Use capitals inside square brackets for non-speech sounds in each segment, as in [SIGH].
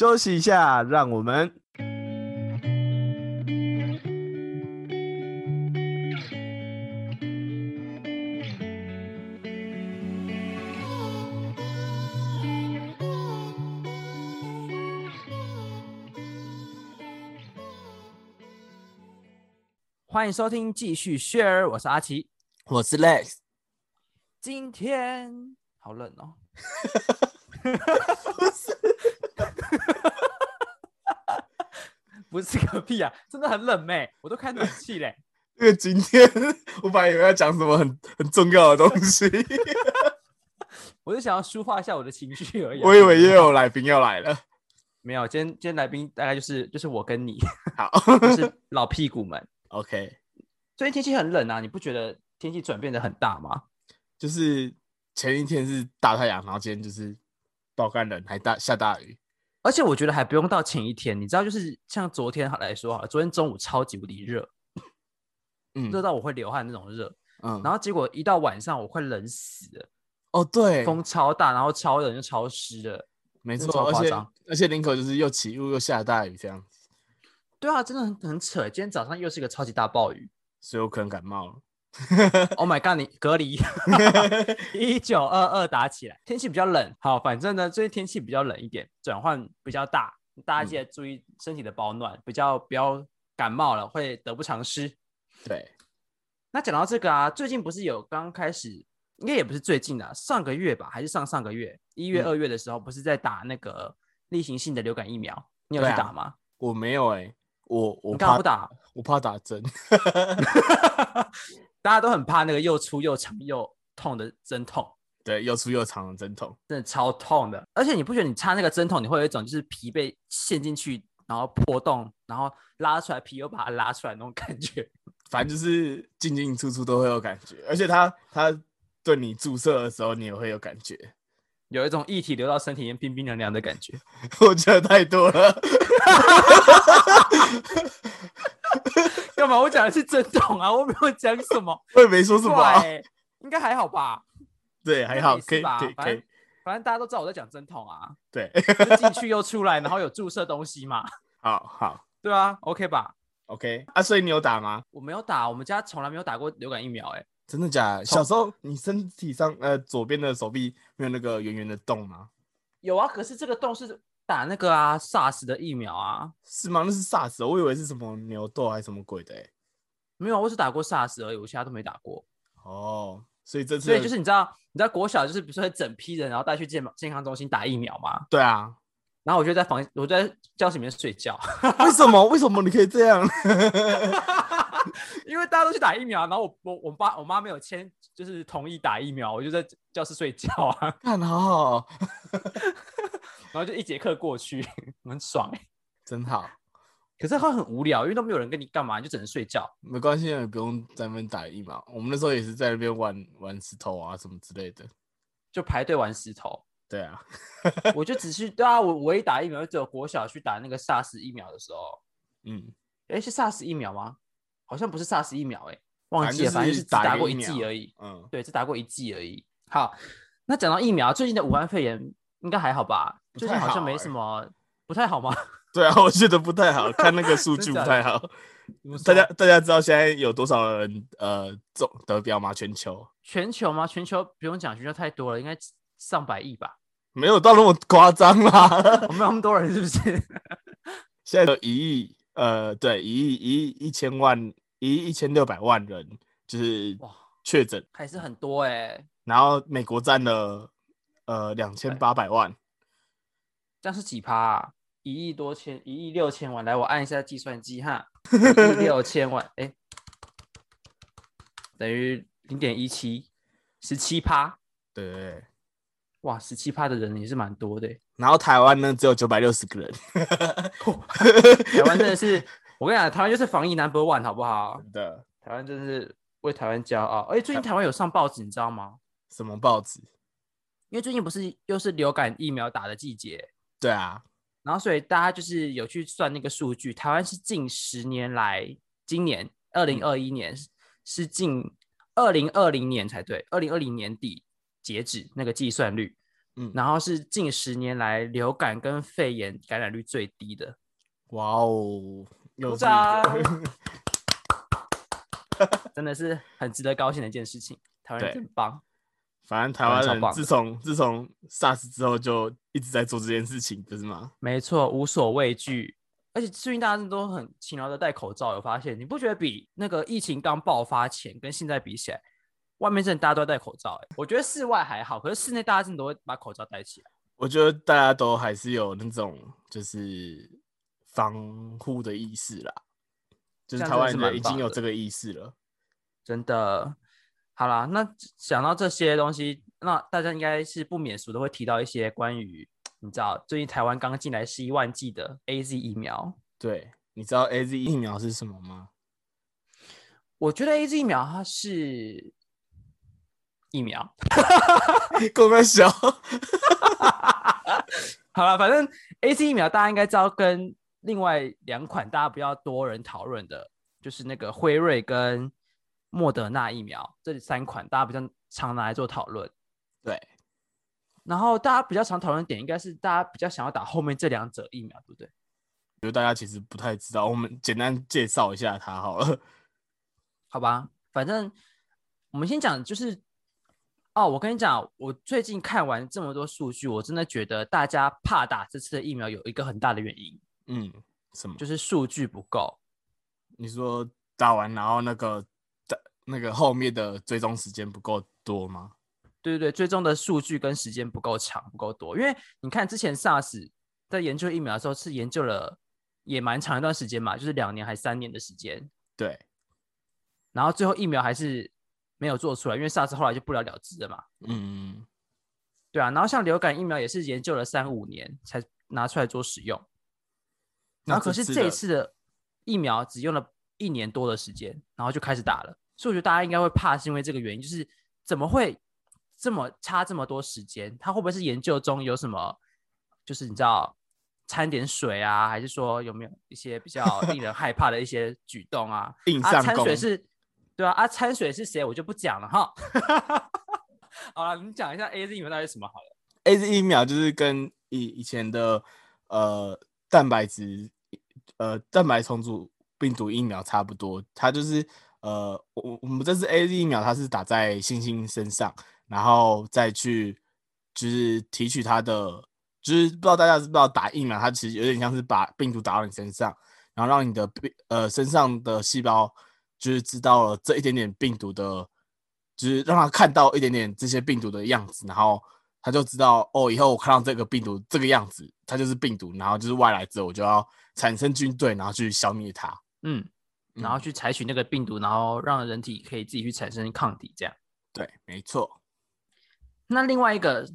休息一下，让我们。欢迎收听继续 share，我是阿奇，我是 Lex。今天好冷哦，[LAUGHS] [LAUGHS] 不是，不是个屁啊，[LAUGHS] 真的很冷妹，我都开暖气嘞。[LAUGHS] 因为今天我本来以为要讲什么很很重要的东西，[LAUGHS] 我就想要抒发一下我的情绪而已。我以为又有来宾要来了。没有，今天今天来宾大概就是就是我跟你，好就是老屁股们。，OK，最近天气很冷啊，你不觉得天气转变的很大吗？就是前一天是大太阳，然后今天就是爆干冷，还大下大雨。而且我觉得还不用到前一天，你知道，就是像昨天来说好了，昨天中午超级无敌热，嗯 [LAUGHS] 热到我会流汗那种热，嗯，然后结果一到晚上我快冷死了，哦对，风超大，然后超冷又超湿的。没错，而且而且林口就是又起雾又下大雨这样子，对啊，真的很很扯。今天早上又是一个超级大暴雨所以我可能感冒了。[LAUGHS] Oh my god！你隔离 [LAUGHS] 一九二二打起来，天气比较冷。好，反正呢，最近天气比较冷一点，转换比较大，大家记得注意身体的保暖，比较不要感冒了，会得不偿失。对，那讲到这个啊，最近不是有刚开始，应该也不是最近的啊、上个月吧，还是上上个月，一月、嗯二月的时候，不是在打那个例行性的流感疫苗？你有去打吗？我没有哎、我我怕你不打？我怕打针。[LAUGHS] 大家都很怕那个又粗又长又痛的针筒，对，又粗又长的针筒。真的超痛的。而且你不觉得你插那个针筒，你会有一种就是皮被陷进去，然后破洞，然后拉出来，皮又把它拉出来那种感觉？[LAUGHS] 反正就是进进出出都会有感觉，而且它它对你注射的时候，你也会有感觉。有一种液体流到身体里面冰冰凉凉的感觉。[LAUGHS] 我觉得太多了，[LAUGHS] 干嘛？我讲的是针筒啊，[LAUGHS] 我没有讲什么。我也没说什么、啊。欸应该还好吧？对，还好，可以，吧可以，可以。反正大家都知道我在讲针筒啊，对，进去又出来，然后有注射东西嘛，[LAUGHS] 好好对啊，OK 吧？，OK。啊，所以你有打吗？我没有打，我们家从来没有打过流感疫苗、欸，真的假的？小时候你身体上呃左边的手臂没有那个圆圆的洞吗？有啊，可是这个洞是打那个啊 SARS 的疫苗啊，是吗？那是 SARS，我以为是什么牛痘还是什么鬼的、欸。没有，我只打过 SARS 而已，我其他都没打过。哦，所以这次所以就是你知道，你知道国小就是不是会整批人，然后带去健健康中心打疫苗吗？对啊。然后我就在房，我就在教室里面睡觉，为什么？为什么你可以这样？[LAUGHS] 因为大家都去打疫苗，然后我我我爸我妈没有签，就是同意打疫苗，我就在教室睡觉啊，看好好哦，然后就一节课过去，[LAUGHS] 很爽哎、真好。可是会很无聊，因为都没有人跟你干嘛，你就只能睡觉。没关系，也不用在那边打疫苗。我们那时候也是在那边玩玩石头啊什么之类的。就排队玩石头，对啊，[LAUGHS] 我就只是对啊，我唯一打疫苗就只有国小去打那个 SARS 疫苗的时候，嗯，哎，是 SARS 疫苗吗？好像不是 SARS 疫苗、哎，忘记了，反正就是打过一剂而已。嗯，对，只打过一剂而已。好，那讲到疫苗，最近的武汉肺炎应该还好吧？最近好像没什么，不太好吗？[LAUGHS] 对啊，我觉得不太好，看那个数据不太好。大家大家知道现在有多少人呃中得标吗？全球全球吗？全球不用讲，全球太多了，应该上百亿吧？没有到那么夸张啦。[LAUGHS] 我们有那么多人是不是？[LAUGHS] 现在有一亿呃，对，一亿一亿一千万一亿一千六百万人就是哇确诊，还是很多哎、然后美国占了呃两千八百万。这样是几趴啊？一亿多千，一亿六千万。来，我按一下计算机哈，[LAUGHS] 一亿六千万，哎、等于零点一七，十七趴。对。哇，十七趴的人也是蛮多的欸。然后台湾呢只有九百六十个人 [LAUGHS] [LAUGHS] 台湾真的是，我跟你讲，台湾就是防疫 number one，好不好？真的台湾真的是为台湾骄傲。而且最近台湾有上报纸，你知道吗？什么报纸？因为最近不是又是流感疫苗打的季节，对啊，然后所以大家就是有去算那个数据，台湾是近十年来，今年二零二一年是近二零二零年才对，二零二零年底截止那个计算率，嗯然后是近十年来流感跟肺炎感染率最低的。哇哦，又鼓是一个掌 [LAUGHS] 真的是很值得高兴的一件事情。台湾真棒，反正台湾人自从自从 SARS 之后就一直在做这件事情，不是吗？没错，无所畏惧。而且最近大家都很勤劳的戴口罩，有发现？你不觉得比那个疫情刚爆发前跟现在比起来，外面真的大家都在戴口罩、欸？我觉得室外还好，可是室内大家真的都会把口罩戴起来。我觉得大家都还是有那种就是防护的意识啦，就是台湾人已经有这个意识了。真的。好啦，那想到这些东西，那大家应该是不免俗的会提到一些关于你知道最近台湾刚进来十一万剂的 A Z 疫苗。对，你知道 A Z 疫苗是什么吗？我觉得 A Z 疫苗它是疫苗，[LAUGHS] 够那小，[LAUGHS] 好了，反正 A Z 疫苗大家应该知道，跟另外两款大家比较多人讨论的，就是那个辉瑞跟莫德纳疫苗这三款，大家比较常拿来做讨论。对，然后大家比较常讨论的点，应该是大家比较想要打后面这两者疫苗，对不对？我觉得大家其实不太知道，我们简单介绍一下它好了。[LAUGHS] 好吧，反正我们先讲，就是哦，我跟你讲，我最近看完这么多数据，我真的觉得大家怕打这次的疫苗有一个很大的原因，嗯，什么？就是数据不够。你说打完然后那个的那个后面的追踪时间不够多吗？对对对，追踪的数据跟时间不够长，不够多。因为你看之前 SARS 在研究疫苗的时候，是研究了也蛮长一段时间嘛，就是两年还三年的时间。对，然后最后疫苗还是没有做出来，因为 SARS 后来就不了了之了嘛。嗯，对啊，然后像流感疫苗也是研究了三五年才拿出来做使用，然后可是这一次的疫苗只用了一年多的时间，然后就开始打了，所以我觉得大家应该会怕，是因为这个原因，就是怎么会这么差这么多时间？他会不会是研究中有什么，就是你知道掺点水啊，还是说有没有一些比较 [LAUGHS] 令人害怕的一些举动啊？啊，硬上弓掺水是，对啊，啊，掺水是谁我就不讲了哈。[LAUGHS] 好了，你讲一下 A Z 疫苗到底是什么好了。A Z 疫苗就是跟以以前的呃蛋白质呃蛋白重组病毒疫苗差不多，它就是呃我我们这次 A Z 疫苗它是打在猩猩身上，然后再去就是提取它的，就是不知道大家知不知道打疫苗，它其实有点像是把病毒打到你身上，然后让你的病呃身上的细胞就是知道了这一点点病毒的，就是让它看到一点点这些病毒的样子，然后他就知道哦，以后我看到这个病毒这个样子，它就是病毒，然后就是外来者，我就要产生军队，然后去消灭它。嗯，然后嗯去采取那个病毒，然后让人体可以自己去产生抗体，这样。对，没错，那另外一个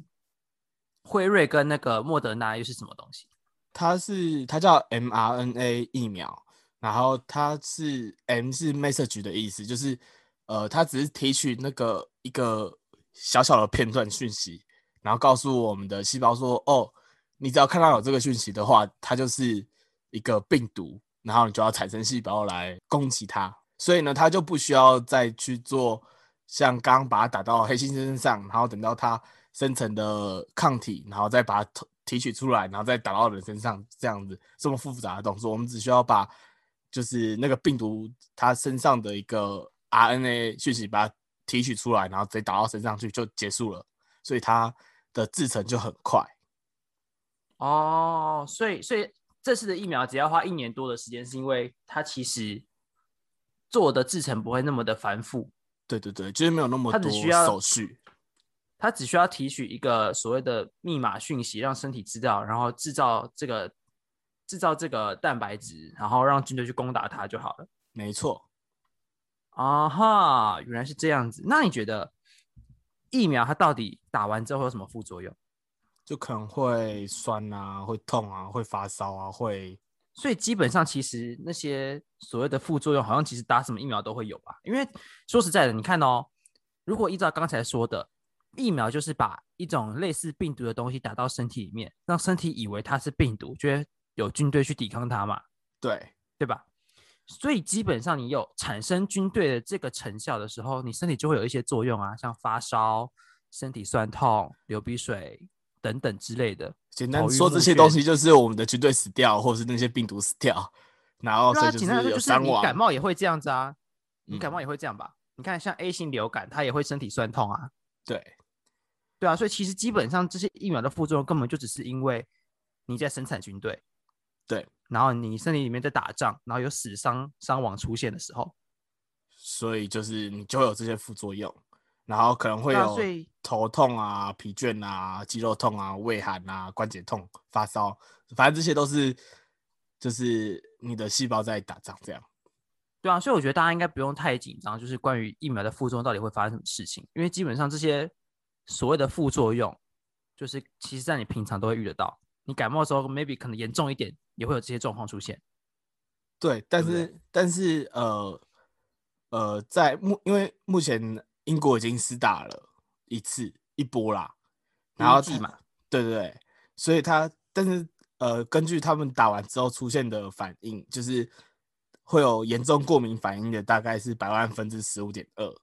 辉瑞跟那个莫德纳又是什么东西？它是它叫 mRNA 疫苗，然后它是 M 是 message 的意思，就是呃，它只是提取那个一个小小的片段讯息，然后告诉我们的细胞说，哦，你只要看到有这个讯息的话，它就是一个病毒，然后你就要产生细胞来攻击它。所以呢，它就不需要再去做像刚把它打到黑猩猩身上，然后等到它生成的抗体，然后再把它提提取出来，然后再打到人身上，这样子这么复杂的动作，我们只需要把就是那个病毒它身上的一个 RNA 讯息把它提取出来，然后直接打到身上去就结束了，所以它的制成就很快。哦，所以所以这次的疫苗只要花一年多的时间，是因为它其实做的制成不会那么的繁复，对对对，就是没有那么多手续。它只需要提取一个所谓的密码讯息，让身体知道，然后制造这个制造这个蛋白质，然后让军队去攻打它就好了。没错，啊哈，原来是这样子。那你觉得疫苗它到底打完之后有什么副作用？就可能会酸啊，会痛啊，会发烧啊，会所以基本上其实那些所谓的副作用，好像其实打什么疫苗都会有吧？因为说实在的，你看哦，如果依照刚才说的，疫苗就是把一种类似病毒的东西打到身体里面，让身体以为它是病毒，觉得有军队去抵抗它嘛，对对吧？所以基本上你有产生军队的这个成效的时候，你身体就会有一些作用啊，像发烧、身体酸痛、流鼻水，等等之类的。简单说，这些东西就是我们的军队死掉，或者是那些病毒死掉，然后所以简单来说就是有伤亡。你感冒也会这样子啊，你感嗯冒也会这样吧？你看像 A 型流感，它也会身体酸痛啊，对，对啊，所以其实基本上这些疫苗的副作用根本就只是因为你在生产军队，对，然后你身体里面在打仗，然后有死伤伤亡出现的时候，所以就是你就会有这些副作用，然后可能会有头痛啊、疲倦啊、肌肉痛啊、胃寒啊、关节痛、发烧，反正这些都是就是你的细胞在打仗这样。对啊，所以我觉得大家应该不用太紧张，就是关于疫苗的副作用到底会发生什么事情，因为基本上这些所谓的副作用，就是其实在你平常都会遇得到。你感冒的时候，maybe 可能严重一点，也会有这些状况出现。对，但是但是呃呃，在目因为目前英国已经施打了一次一波啦，然后嘛，对对对，所以他但是呃，根据他们打完之后出现的反应，就是会有严重过敏反应的，大概是百万分之十五点二。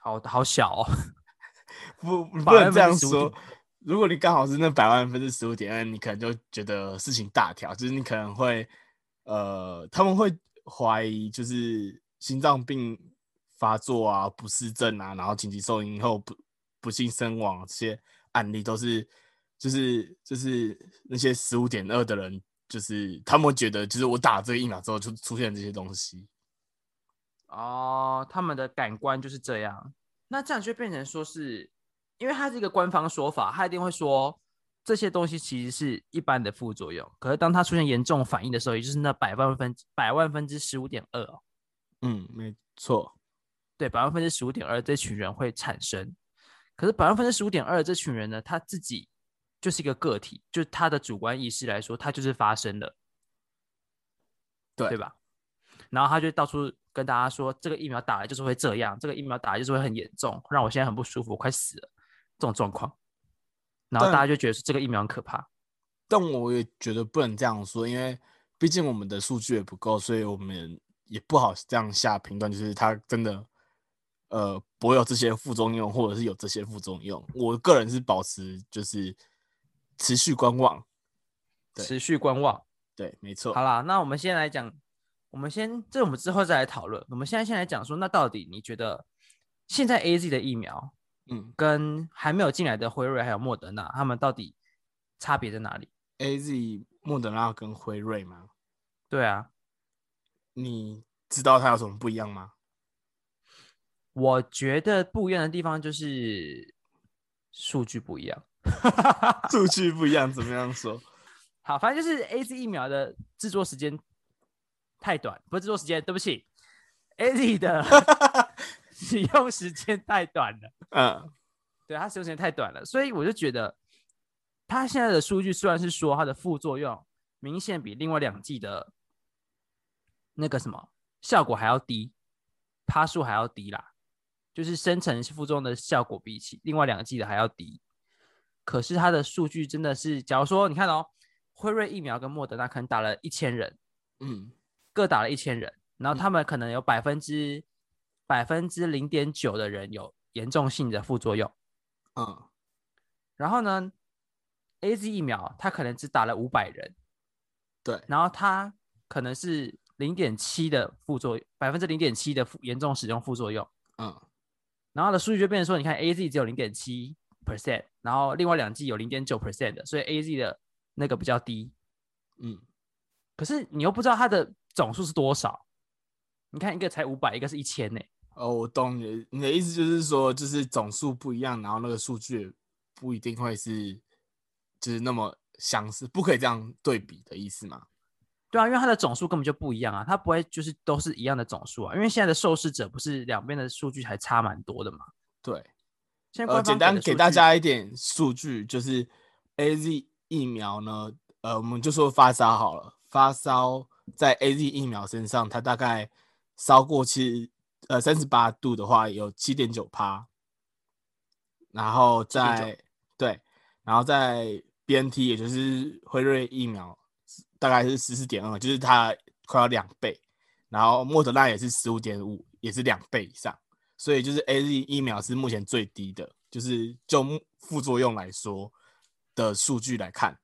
好好小哦。[LAUGHS] 不不能这样分之15.2说。如果你刚好是那百万分之十五点二，你可能就觉得事情大条，就是你可能会呃，他们会怀疑就是心脏病发作啊、不适症啊，然后紧急送医后不不幸身亡这些案例都是就是就是那些十五点二的人，就是他们觉得就是我打了这个疫苗之后就出现这些东西。哦，他们的感官就是这样。那这样就变成说是，因为它是一个官方说法，他一定会说这些东西其实是一般的副作用。可是当它出现严重反应的时候，也就是那百万分百万分之十五点二哦，嗯，没错。对，百万分之十五点二这群人会产生。可是百万分之十五点二这群人呢，他自己就是一个个体，就是他的主观意识来说，他就是发生了，对对吧？然后他就到处跟大家说，这个疫苗打了就是会这样，这个疫苗打了就是会很严重，让我现在很不舒服，我快死了这种状况。然后大家就觉得说这个疫苗很可怕。但我也觉得不能这样说，因为毕竟我们的数据也不够，所以我们也不好这样下评断，就是他真的呃不会有这些副作用，或者是有这些副作用。我个人是保持就是持续观望。对持续观望。对，没错好。啦，那我们先来讲，我们先这我们之后再来讨论。我们现在先来讲说，那到底你觉得现在 A Z 的疫苗嗯跟还没有进来的辉瑞还有莫德纳，他们到底差别在哪里？，A Z、莫德纳跟辉瑞吗？对啊，你知道它有什么不一样吗？我觉得不一样的地方就是数据不一样。[LAUGHS] 数据不一样，怎么样说？好，反正就是 A Z 疫苗的制作时间太短，不是制作时间，对不起，A Z 的 [LAUGHS] 使用时间太短了。嗯 [LAUGHS] 对，它使用时间太短了，所以我就觉得它现在的数据虽然是说它的副作用明显比另外两剂的那个什么效果还要低，趴数还要低啦，就是生成副作用的效果比起另外两剂的还要低。可是它的数据真的是，假如说你看哦，辉瑞疫苗跟莫德纳可能打了一千人，嗯。各打了一千人，然后嗯。他们可能有百分之百分之零点九的人有严重性的副作用。嗯。然后呢，A Z 疫苗它可能只打了五百人，对，然后它可能是零点七的副作用，百分之零点七的副严重使用副作用，嗯然后的数据就变成说，你看 A Z 只有零点七 percent，然后另外两剂有零点九 percent 的，所以 A Z 的那个比较低。嗯可是你又不知道它的总数是多少，你看一个才五百，一个是一千呢。哦，我懂你的，你的意思就是说，就是总数不一样，然后那个数据不一定会是就是那么相似，不可以这样对比的意思吗？对啊，因为它的总数根本就不一样啊，它不会就是都是一样的总数啊，因为现在的受试者不是两边的数据还差蛮多的嘛。对，呃，现在简单给大家一点数据，就是 A Z 疫苗呢，呃，我们就说发烧好了，发烧在 A Z 疫苗身上，它大概烧过七呃三十八度的话，有七点九趴，然后在对，然后在 B N T 也就是辉瑞疫苗大概是十四点二，就是它快要两倍，然后莫德纳也是十五点五，也是两倍以上。所以就是 A Z 疫苗是目前最低的，就是就目副作用来说，的数据来看。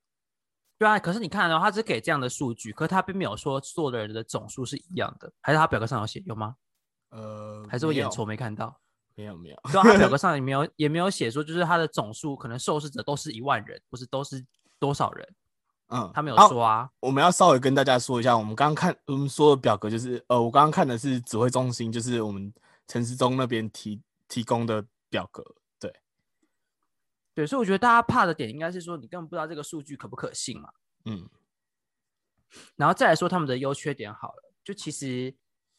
对啊，可是你看哦，他只给这样的数据，可是他并没有说所有的人的总数是一样的，还是他表格上有写有吗？呃，还是我眼错没看到？没有没有，对啊，他表格 [LAUGHS] 上也没有也没有写说，就是他的总数可能受试者都是一万人，不是都是多少人？嗯，他没有说啊。我们要稍微跟大家说一下，我们刚刚看我们说的表格就是，呃，我刚刚看的是指挥中心，就是我们陈世忠那边提提供的表格。对，对，所以我觉得大家怕的点应该是说，你根本不知道这个数据可不可信嘛。嗯然后再来说他们的优缺点好了，就其实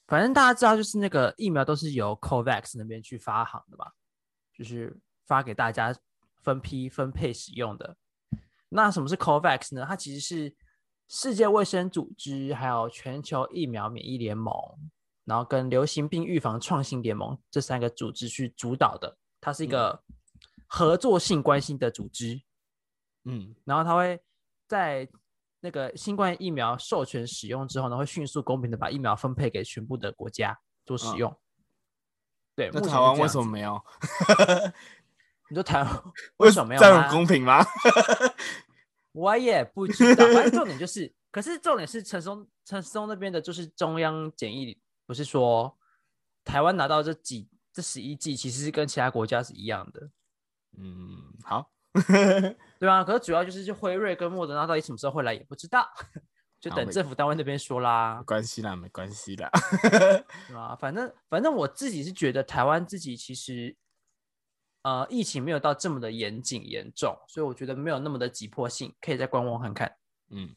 反正大家知道，就是那个疫苗都是由 COVAX 那边去发行的嘛，就是发给大家分批分配使用的。那什么是 COVAX 呢？它其实是世界卫生组织还有全球疫苗免疫联盟，然后跟流行病预防创新联盟这三个组织去主导的，它是一个合作性关系的组织。嗯然后它会在那个新冠疫苗授权使用之后呢，会迅速公平的把疫苗分配给全部的国家做使嗯用。对，那台湾为什么？没有？[LAUGHS] 你说台湾为什么没有这样公平吗？[LAUGHS] 我也不知道，反正重点就是，可是重点是陈松陈松那边的，就是中央检疫，不是说台湾拿到这几这十一剂，其实是跟其他国家是一样的，嗯，好，[LAUGHS] 对啊。可是主要就是就辉瑞跟莫德纳到底什么时候会来也不知道，[LAUGHS] 就等政府单位那边说啦没。关系啦，没关系啦。对吧？反正反正我自己是觉得台湾自己其实，呃，疫情没有到这么的严谨严重，所以我觉得没有那么的急迫性，可以再观望看看。嗯，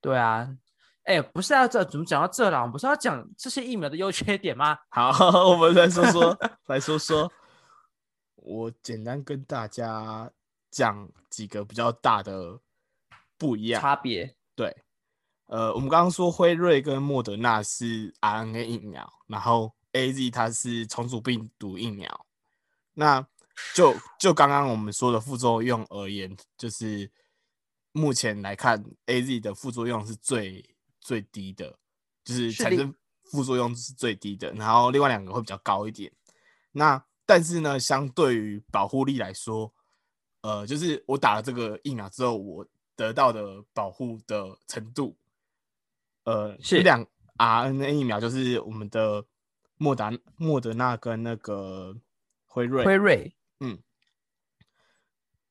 对啊，哎，不是要这怎么讲到这了？我们不是要讲这些疫苗的优缺点吗？好，[LAUGHS] 我们来说说，来说说，我简单跟大家讲几个比较大的不一样。差别对，呃，我们刚刚说辉瑞跟莫德纳是 RNA 疫苗，然后 AZ 它是重组病毒疫苗。那就就刚刚我们说的副作用而言，就是目前来看，AZ 的副作用是最最低的，就是产生副作用是最低的，然后另外两个会比较高一点。那但是呢，相对于保护力来说，呃，就是我打了这个疫苗之后，我得到的保护的程度，呃，是这两 RNA 疫苗就是我们的莫达莫德纳跟那个辉瑞，辉瑞嗯，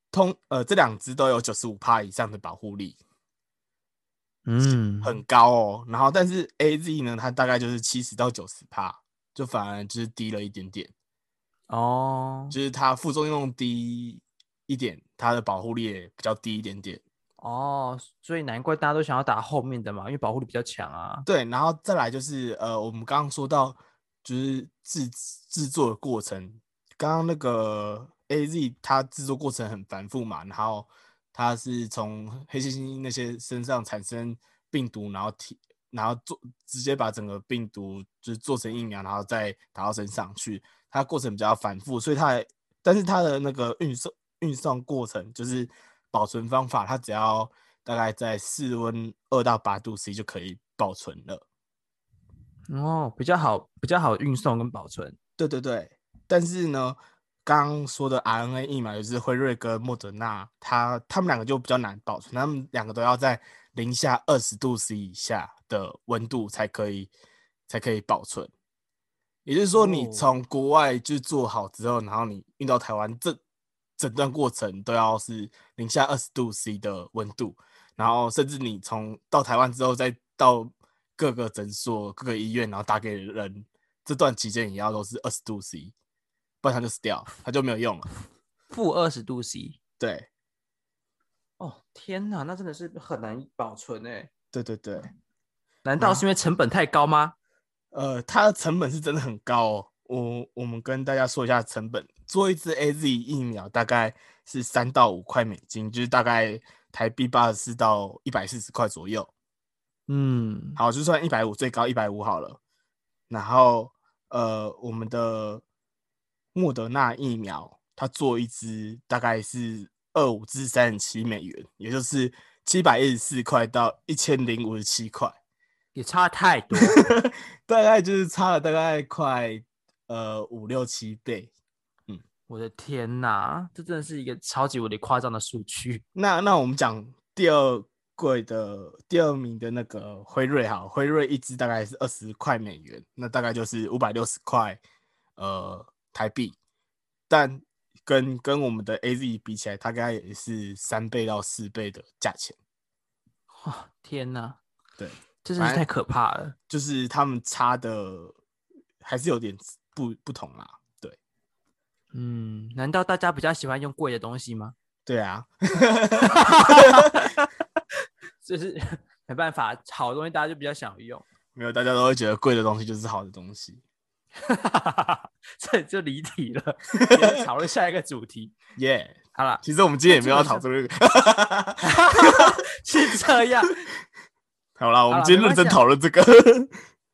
通呃这两支都有九十五帕以上的保护力，嗯很高哦。然后但是 AZ 呢，它大概就是七十到九十帕，就反而就是低了一点点，哦就是它副作用低一点，它的保护力也比较低一点点。哦，所以难怪大家都想要打后面的嘛，因为保护力比较强啊。对，然后再来就是呃，我们刚刚说到就是制制作的过程，刚刚那个 A Z 它制作过程很繁复嘛，然后它是从黑猩猩那些身上产生病毒，然后提然后做直接把整个病毒就是做成疫苗，然后再打到身上去，它过程比较繁复，所以它还但是它的那个运送运送过程就是保存方法，它只要大概在室温二到八度 C 就可以保存了。哦，比较好，比较好运送跟保存。对对对，但是呢，刚刚说的 RNA 疫苗就是辉瑞跟莫德纳，它他们两个就比较难保存，他们两个都要在零下二十度 C 以下的温度才可以才可以保存。也就是说，你哦从国外就做好之后，然后你运到台湾，这整段过程都要是零下二十度 C 的温度，然后甚至你从到台湾之后，再到各个诊所、各个医院，然后打给人，这段期间也要都是二十度 C，不然它就死掉，它就没有用了。[LAUGHS] 负二十度 C。对，哦，天哪，那真的是很难保存哎。对对对，难道是因为成本太高吗？呃，它的成本是真的很高哦。我我们跟大家说一下成本，做一支 A Z 疫苗大概是三到五块美金，就是大概台币八十四到一百四十块左右。嗯，好，就算一百五，最高一百五好了。然后呃，我们的莫德纳疫苗，它做一支大概是二五至三十七美元，也就是七百一十四块到一千零五十七块，也差太多。[LAUGHS] 大概就是差了大概快呃五六七倍。嗯我的天哪，这真的是一个超级无敌夸张的数据。那那我们讲第二贵的第二名的那个辉瑞哈，辉瑞一支大概是二十块美元，那大概就是五百六十块呃台币，但跟跟我们的 A Z 比起来，大概也是三倍到四倍的价钱。哇，天哪，对，这真是太可怕了。就是他们差的还是有点不不同啦。对，嗯，难道大家比较喜欢用贵的东西吗？对啊，[LAUGHS] 就是没办法，好的东西大家就比较想用。没有，大家都会觉得贵的东西就是好的东西。[LAUGHS] 这就离题了，[LAUGHS] 讨论下一个主题。[LAUGHS] 耶，好了，其实我们今天也没有要讨论这个，是这样。好了，我们今天认真讨论这个。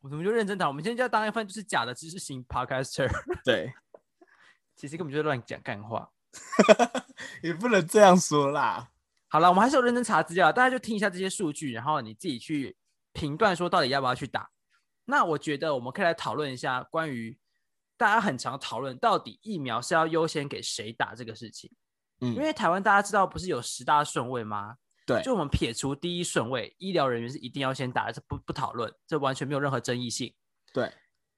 我们就认真讨，我们今天就要当一份就是假的知识型 podcaster。对，其实根本就乱讲干话。也不能这样说啦。好了，我们还是有认真查资料，大家就听一下这些数据，然后你自己去评断说到底要不要去打。那我觉得我们可以来讨论一下关于大家很常讨论到底疫苗是要优先给谁打这个事情。嗯，因为台湾大家知道不是有十大顺位吗？对，就我们撇除第一顺位，医疗人员是一定要先打的，这不不讨论，这完全没有任何争议性。对，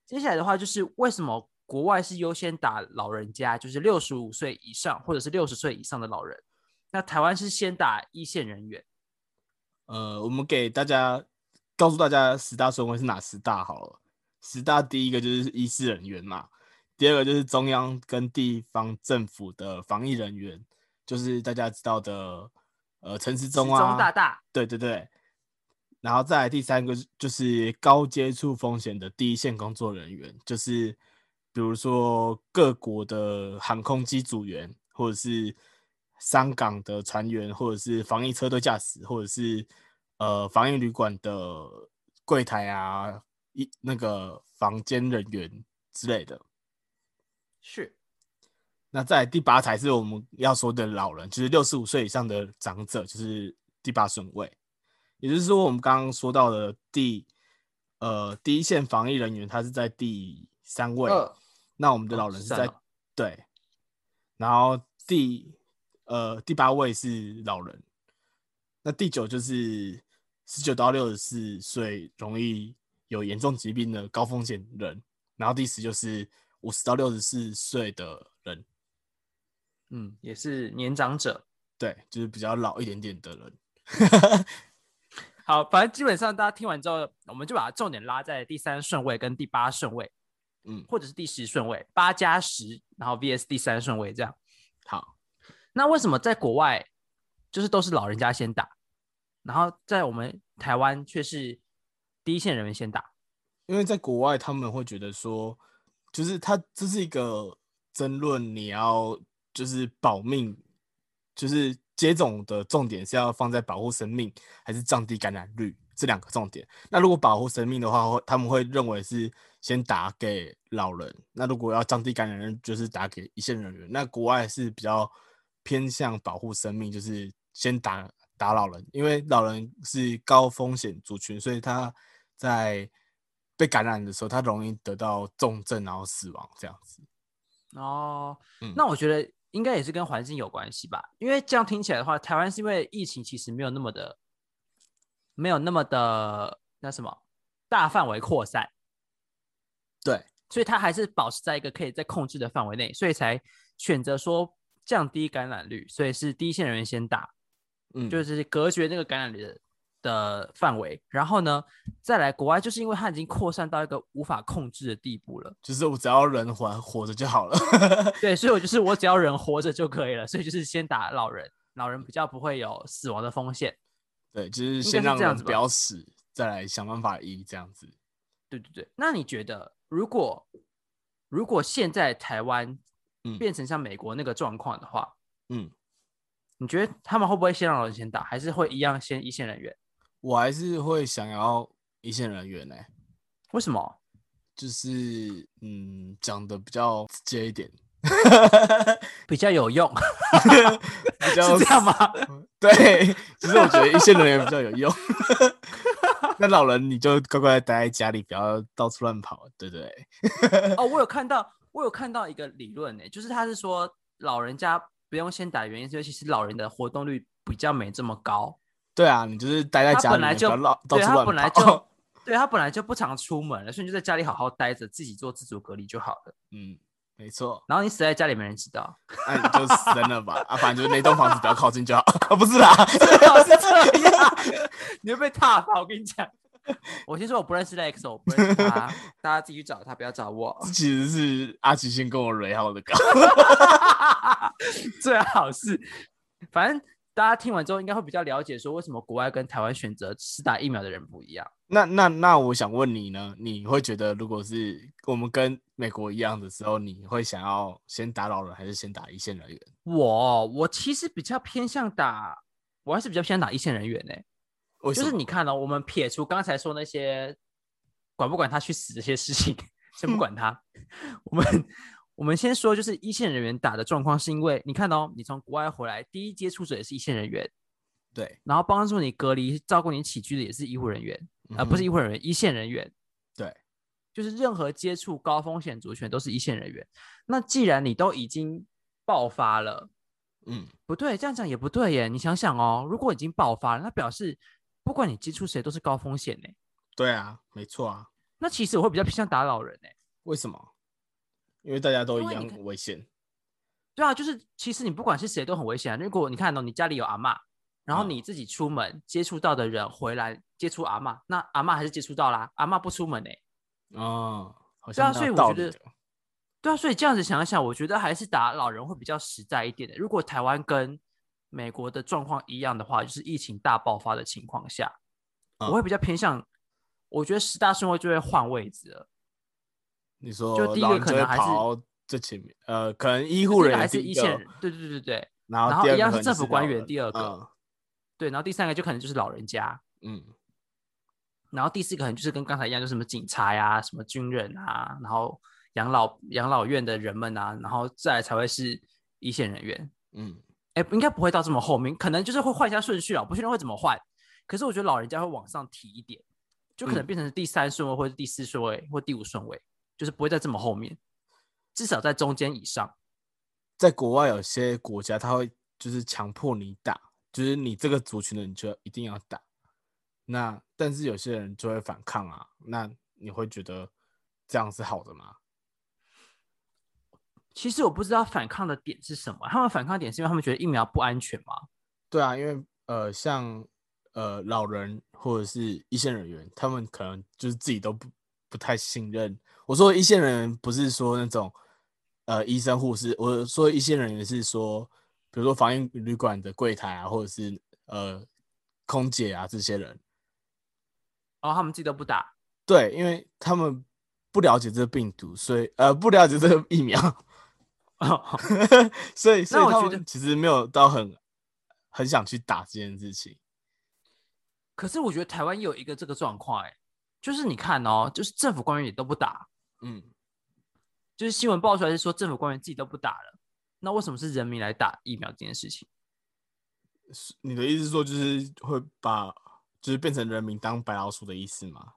接下来的话就是为什么国外是优先打老人家，就是六十五岁以上或者是六十岁以上的老人，那台湾是先打一线人员。呃，我们给大家告诉大家十大顺位是哪十大好了。十大第一个就是医师人员嘛，第二个就是中央跟地方政府的防疫人员，就是大家知道的。呃，陈时中啊，大大，对对对，然后再来第三个就是高接触风险的第一线工作人员，就是比如说各国的航空机组员，或者是香港的船员，或者是防疫车队驾驶，或者是呃防疫旅馆的柜台啊，一那个房间人员之类的，是。那在第八才是我们要说的老人，就是六十五岁以上的长者，就是第八顺位。也就是说，我们刚刚说到的第呃第一线防疫人员，他是在第三位。那我们的老人是在对，然后第呃第八位是老人，那第九就是十九到六十四岁容易有严重疾病的高风险人，然后第十就是五十到六十四岁的人。嗯，也是年长者，对，就是比较老一点点的人。[LAUGHS] 好，反正基本上大家听完之后，我们就把重点拉在第三顺位跟第八顺位，嗯，或者是第十顺位，八加十，然后 VS 第三顺位这样。好，那为什么在国外就是都是老人家先打，然后在我们台湾却是第一线人员先打？因为在国外他们会觉得说，就是他这是一个争论，你要。就是保命，就是接种的重点是要放在保护生命还是降低感染率这两个重点。那如果保护生命的话，他们会认为是先打给老人。那如果要降低感染率，就是打给一线人员。那国外是比较偏向保护生命，就是先打打老人，因为老人是高风险族群，所以他在被感染的时候，他容易得到重症然后死亡这样子。哦，那我觉得。应该也是跟环境有关系吧，因为这样听起来的话，台湾是因为疫情其实没有那么的，没有那么的那什么大范围扩散，对，所以它还是保持在一个可以在控制的范围内，所以才选择说降低感染率，所以是第一线人员先打，嗯，就是隔绝那个感染的。的范围，然后呢，再来国外，就是因为它已经扩散到一个无法控制的地步了。就是我只要人还活着就好了。[LAUGHS] 对，所以我就是我只要人活着就可以了。所以就是先打老人，老人比较不会有死亡的风险。对，就是先让人不要死，再来想办法医这样子。对对对，那你觉得，如果如果现在台湾变成像美国那个状况的话，嗯，你觉得他们会不会先让老人先打，还是会一样先一线人员？我还是会想要一线人员呢，为什么？就是嗯，讲的比较直接一点，[LAUGHS] 比较有用，[LAUGHS] 比较 [LAUGHS] 是这样吗？对，其实我觉得一线人员比较有用。那老人你就乖乖待在家里，不要到处乱跑，对不对？哦，我有看到，我有看到一个理论呢、就是他是说老人家不用先打，原因是因为其实老人的活动率比较没这么高，对啊，你就是待在家里，本来就对他本来跑就 [LAUGHS] 对他本来就不常出门了，所以你就在家里好好待着，自己做自主隔离就好了。嗯，没错，然后你死在家里没人知道，[LAUGHS] 那你就死在那吧，啊，反正就是那栋房子不要靠近就好，啊，[LAUGHS] 不是啦，最好是这样，你会被踏伐。我跟你讲，[LAUGHS] 我先说我不认识 Lex，我不认识 [LAUGHS] 他，大家自己去找他，不要找我。这其实是阿奇先跟我蕊好的稿，[LAUGHS] 最好是，反正大家听完之后应该会比较了解，说为什么国外跟台湾选择施打疫苗的人不一样。那那那我想问你呢，你会觉得如果是我们跟美国一样的时候，你会想要先打老人还是先打一线人员？我我其实比较偏向打，我还是比较偏向打一线人员呢、就？是你看哦，我们撇除刚才说那些管不管他去死这些事情，先不管他，[LAUGHS] 我们我们先说，就是一线人员打的状况，是因为你看哦，你从国外回来，第一接触者也是一线人员，对，然后帮助你隔离、照顾你起居的也是医护人员，呃，不是嗯医护人员，一线人员。对，就是任何接触高风险族群都是一线人员。那既然你都已经爆发了，嗯，不对，这样讲也不对耶。你想想哦，如果已经爆发了，那表示不管你接触谁都是高风险呢。对啊，没错啊。那其实我会比较偏向打老人呢。为什么？因为大家都一样危险。对啊，就是其实你不管是谁都很危险啊。如果你看到、你家里有阿嬷，然后嗯你自己出门接触到的人回来接触阿嬷，那阿嬷还是接触到啦，阿嬷不出门呢。哦，好对啊像所以我觉得对啊，所以这样子想一想，我觉得还是打老人会比较实在一点的。如果台湾跟美国的状况一样的话，就是疫情大爆发的情况下，嗯。我会比较偏向，我觉得十大顺位就会换位置了。你。说就第一个可能还是最前面，呃，可能医第护人一个还是一线人，对对对对对。然后一样是是政府官员第二个嗯。对，然后第三个就可能就是老人家，嗯，然后第四个可能就是跟刚才一样，就是什么警察呀、什么军人啊，然后养老养老院的人们啊，然后再来才会是一线人员。嗯哎，应该不会到这么后面，可能就是会换一下顺序啊，不确定会怎么换。可是我觉得老人家会往上提一点，就可能嗯变成第三顺位，或者第四顺位，或第五顺位，就是不会在这么后面，至少在中间以上。在国外有些国家他会就是强迫你打，就是你这个族群的你就一定要打。那但是有些人就会反抗啊，那你会觉得这样是好的吗？其实我不知道反抗的点是什么，他们反抗点是因为他们觉得疫苗不安全吗？对啊，因为呃，像呃老人或者是一线人员，他们可能就是自己都不不太信任。我说的一线人员不是说那种呃医生护士，我说的一线人员是说，比如说防疫旅馆的柜台啊，或者是呃空姐啊这些人。然后他们自己都不打，对，因为他们不了解这个病毒，所以呃不了解这个疫苗，[LAUGHS] 所以所以我觉得们其实没有到很很想去打这件事情。可是我觉得台湾有一个这个状况，哎，就是你看哦，就是政府官员也都不打，嗯，就是新闻爆出来是说政府官员自己都不打了，那为什么是人民来打疫苗这件事情？你的意思是说，就是会把就是变成人民当白老鼠的意思吗？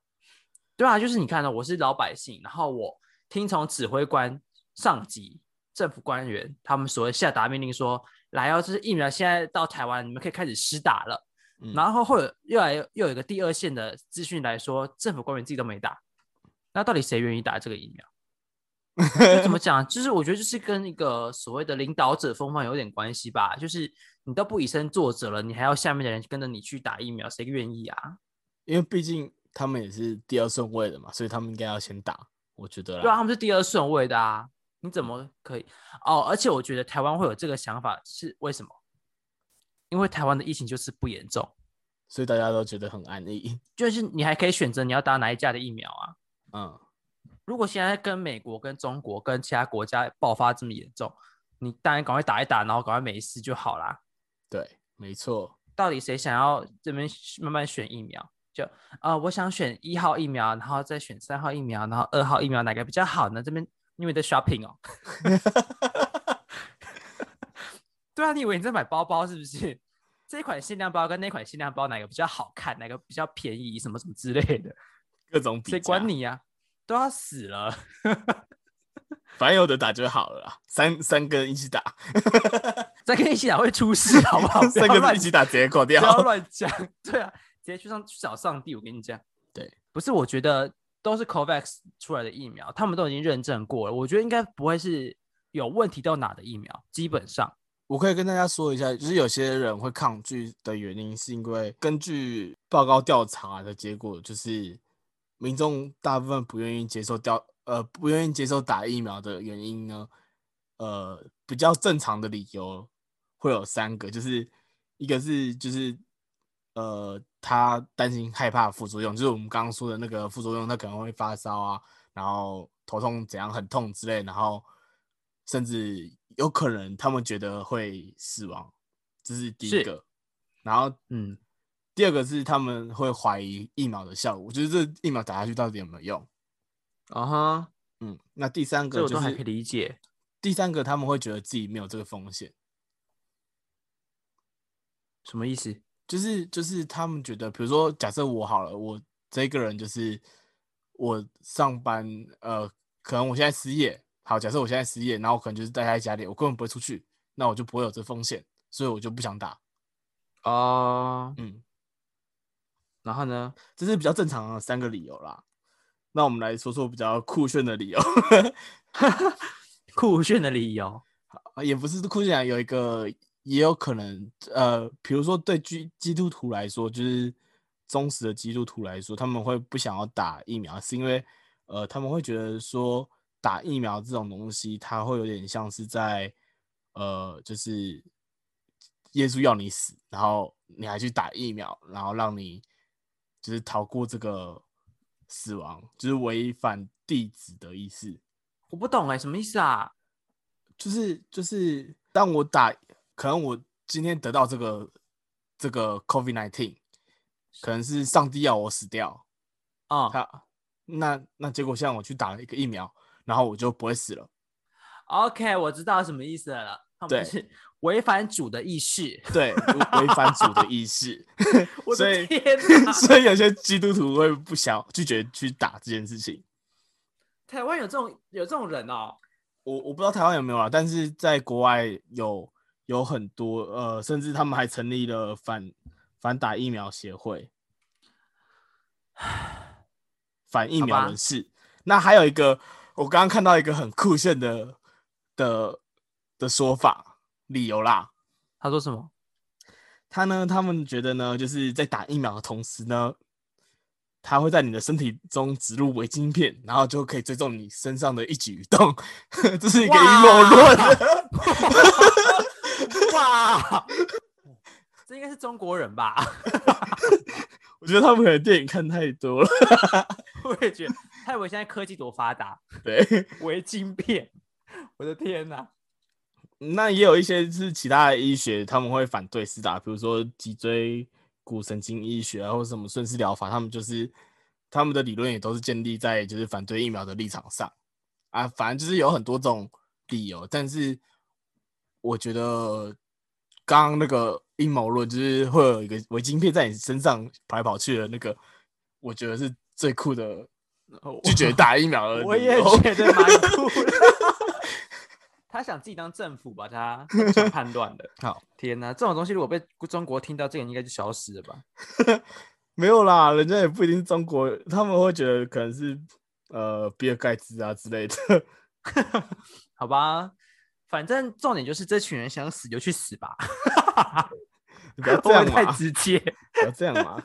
对啊，就是你看到、我是老百姓，然后我听从指挥官、上级、政府官员他们所谓下达命令说，来哦，这是疫苗现在到台湾，你们可以开始施打了。嗯然后后有又来又有一个第二线的资讯来说，政府官员自己都没打，那到底谁愿意打这个疫苗？就怎么讲？就是我觉得就是跟一个所谓的领导者风范有点关系吧。就是你都不以身作则了，你还要下面的人跟着你去打疫苗，谁愿意啊？因为毕竟他们也是第二顺位的嘛，所以他们应该要先打，我觉得啦。对啊，他们是第二顺位的啊，你怎么可以？哦，而且我觉得台湾会有这个想法是为什么？因为台湾的疫情就是不严重，所以大家都觉得很安逸。[LAUGHS] 就是你还可以选择你要打哪一家的疫苗啊。嗯，如果现在跟美国、跟中国、跟其他国家爆发这么严重，你当然赶快打一打，然后赶快没事就好啦。对，没错。到底谁想要这边慢慢选疫苗？就啊、呃我想选一号疫苗，然后再选三号疫苗，然后二号疫苗哪个比较好呢？这边因为在 shopping 哦。[LAUGHS] 对啊，你以为你在买包包是不是？[LAUGHS] 这款限量包跟那款限量包哪个比较好看，哪个比较便宜，什么什么之类的，[LAUGHS] 各种比谁管？你呀、都要死了。反正有的打就好了啦，三三个人一起打，再跟你一起打会出事，好不好？不三个人一起打直接扣不要。乱讲。对啊，直接去上去找上帝。我跟你讲，对，不是，我觉得都是 COVAX 出来的疫苗，他们都已经认证过了，我觉得应该不会是有问题到哪的疫苗，基本上。我可以跟大家说一下，就是有些人会抗拒的原因，是因为根据报告调查的结果，就是民众大部分不愿意接受调呃不愿意接受打疫苗的原因呢，呃比较正常的理由会有三个，就是一个是就是呃他担心害怕副作用，就是我们刚刚说的那个副作用，他可能会发烧啊，然后头痛怎样很痛之类，然后甚至有可能他们觉得会死亡，这是第一个。然后嗯，第二个是他们会怀疑疫苗的效果，就是这疫苗打下去到底有没有用？啊哈，嗯，那第三个就我都还可以理解。第三个他们会觉得自己没有这个风险，什么意思？就是就是他们觉得，比如说假设我好了，我这个人就是我上班，呃，可能我现在失业，好，假设我现在失业，然后我可能就是待在家里，我根本不会出去，那我就不会有这风险，所以我就不想打。啊，嗯，然后呢？这是比较正常的三个理由啦。那我们来说说比较酷炫的理由，[LAUGHS] 酷炫的理由。啊也不是酷炫啊，有一个也有可能，呃，比如说对基基督徒来说，就是忠实的基督徒来说，他们会不想要打疫苗，是因为呃，他们会觉得说打疫苗这种东西，它会有点像是在呃，就是耶稣要你死，然后你还去打疫苗，然后让你就是逃过这个死亡，就是违反弟子的意思。我不懂哎、什么意思啊？就是就是，当我打，可能我今天得到这个这个 COVID nineteen，可能是上帝要我死掉，啊、他那那结果像我去打了一个疫苗，然后我就不会死了。o k 我知道什么意思了。他们是违反主的意识。[LAUGHS] 对，违违反主的意识，[LAUGHS] 我所以！所以有些基督徒会不想拒绝去打这件事情。台湾有这种有这种人哦。我我不知道台湾有没有啊，但是在国外有有很多呃，甚至他们还成立了反反打疫苗协会，反疫苗人士。那还有一个，我刚刚看到一个很酷炫的的的说法理由啦。他说什么？他呢，他们觉得呢，就是在打疫苗的同时呢，他会在你的身体中植入微晶片，然后就可以追踪你身上的一举一动。[LAUGHS] 这是一个阴谋论。[LAUGHS] [LAUGHS] 哇，[LAUGHS] 这应该是中国人吧？[LAUGHS] 我觉得他们可能电影看太多了。我也觉得，他以为现在科技多发达，对，微晶片，我的天哪！那也有一些是其他的医学，他们会反对施打，比如说脊椎骨神经医学啊，或者什么顺势疗法，他们就是他们的理论也都是建立在就是反对疫苗的立场上啊。反正就是有很多种理由，但是我觉得刚刚那个阴谋论，就是会有一个微晶片在你身上跑来跑去的那个，我觉得是最酷的拒绝打疫苗。[LAUGHS] 我也觉得蛮酷的。[LAUGHS] 他想自己当政府吧？他他不想叛乱的。[LAUGHS] 好，天哪，这种东西如果被中国听到，这个人应该就消失了吧？没有啦，人家也不一定是中国，他们会觉得可能是呃比尔盖茨啊之类的。好吧，反正重点就是这群人想死就去死吧，[LAUGHS] 你不要 [LAUGHS] 这样嘛，直接。不要这样嘛。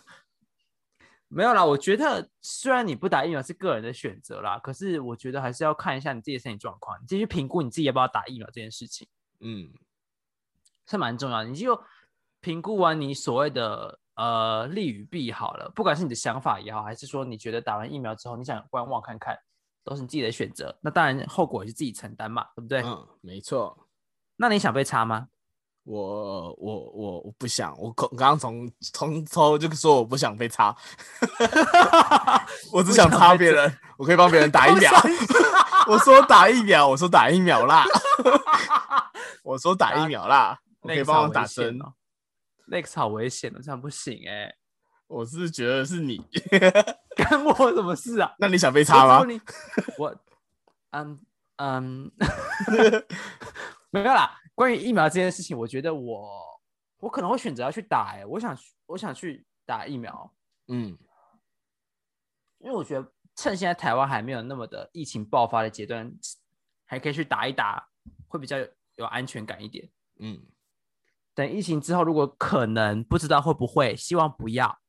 [LAUGHS] 没有啦，我觉得虽然你不打疫苗是个人的选择啦，可是我觉得还是要看一下你自己的身体状况，你自己去评估你自己要不要打疫苗这件事情嗯，是蛮重要的。你就评估完你所谓的呃利与弊好了，不管是你的想法也好，还是说你觉得打完疫苗之后你想观望看看，都是你自己的选择。那当然后果也是自己承担嘛，对不对？嗯，没错。那你想被插吗？我我我我不想，我刚刚从从头就说我不想被插，[LAUGHS] 我只想插别人，我可以帮别人打疫苗。我说打疫苗，我说打疫苗啦，[LAUGHS] 我说打疫苗啦，我可以帮我打针。哦。Lex 好危险哦，这样不行哎、我是觉得是你，干我什么事啊？[LAUGHS] 那你想被插吗我？嗯嗯，[LAUGHS] [LAUGHS] 没有啦。关于疫苗这件事情，我觉得我我可能会选择要去打、欸。我想去我想去打疫苗，嗯因为我觉得趁现在台湾还没有那么的疫情爆发的阶段，还可以去打一打，会比较有有安全感一点。嗯，等疫情之后，如果可能，不知道会不会，希望不要。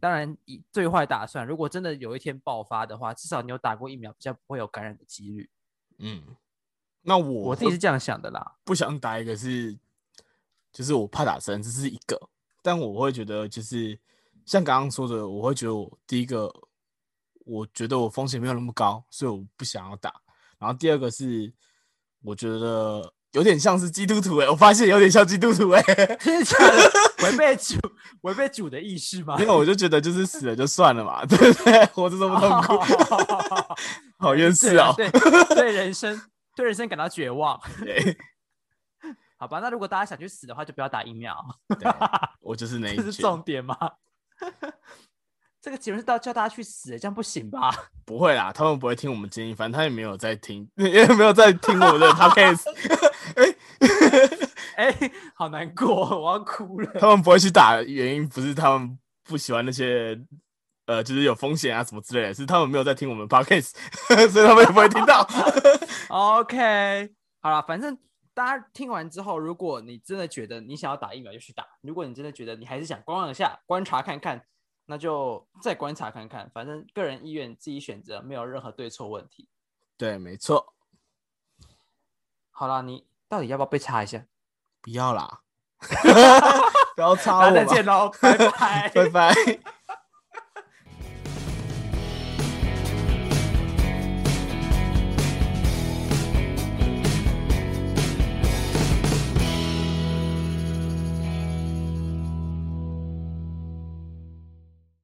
当然，以最坏打算，如果真的有一天爆发的话，至少你有打过疫苗，比较不会有感染的几率。嗯，那我我自己是这样想的啦。不想打一个是，就是我怕打针，这是一个。但我会觉得，就是像刚刚说的，我会觉得我第一个，我觉得我风险没有那么高，所以我不想要打。然后第二个是，我觉得有点像是基督徒哎、我发现有点像基督徒 [LAUGHS] 哎？违背主违背主的意识吗？因为我就觉得就是死了就算了嘛，[LAUGHS] 对不对？活着这么痛苦，[LAUGHS] 好冤死哦。对对对人生对人生感到绝望。对，好吧，那如果大家想去死的话，就不要打疫苗，对我就是那一这是。重点吗？这个结论是到叫大家去死，这样不行吧？[LAUGHS] 不会啦，他们不会听我们建议，反正他也没有在听，[LAUGHS] 也没有在听我们的 podcast。[LAUGHS] 哎、好难过，我要哭了。他们不会去打，原因不是他们不喜欢那些呃，就是有风险啊什么之类的，是他们没有在听我们 podcast，所以他们也不会听到。OK，好了，反正大家听完之后，如果你真的觉得你想要打疫苗，就去打；如果你真的觉得你还是想观望一下、观察看看，那就再观察看看。反正个人意愿自己选择，没有任何对错问题。对，没错，好了，你到底要不要被擦一下？不要啦，[LAUGHS] 不要插大家我吧，再见喽，拜拜。[LAUGHS] 拜拜。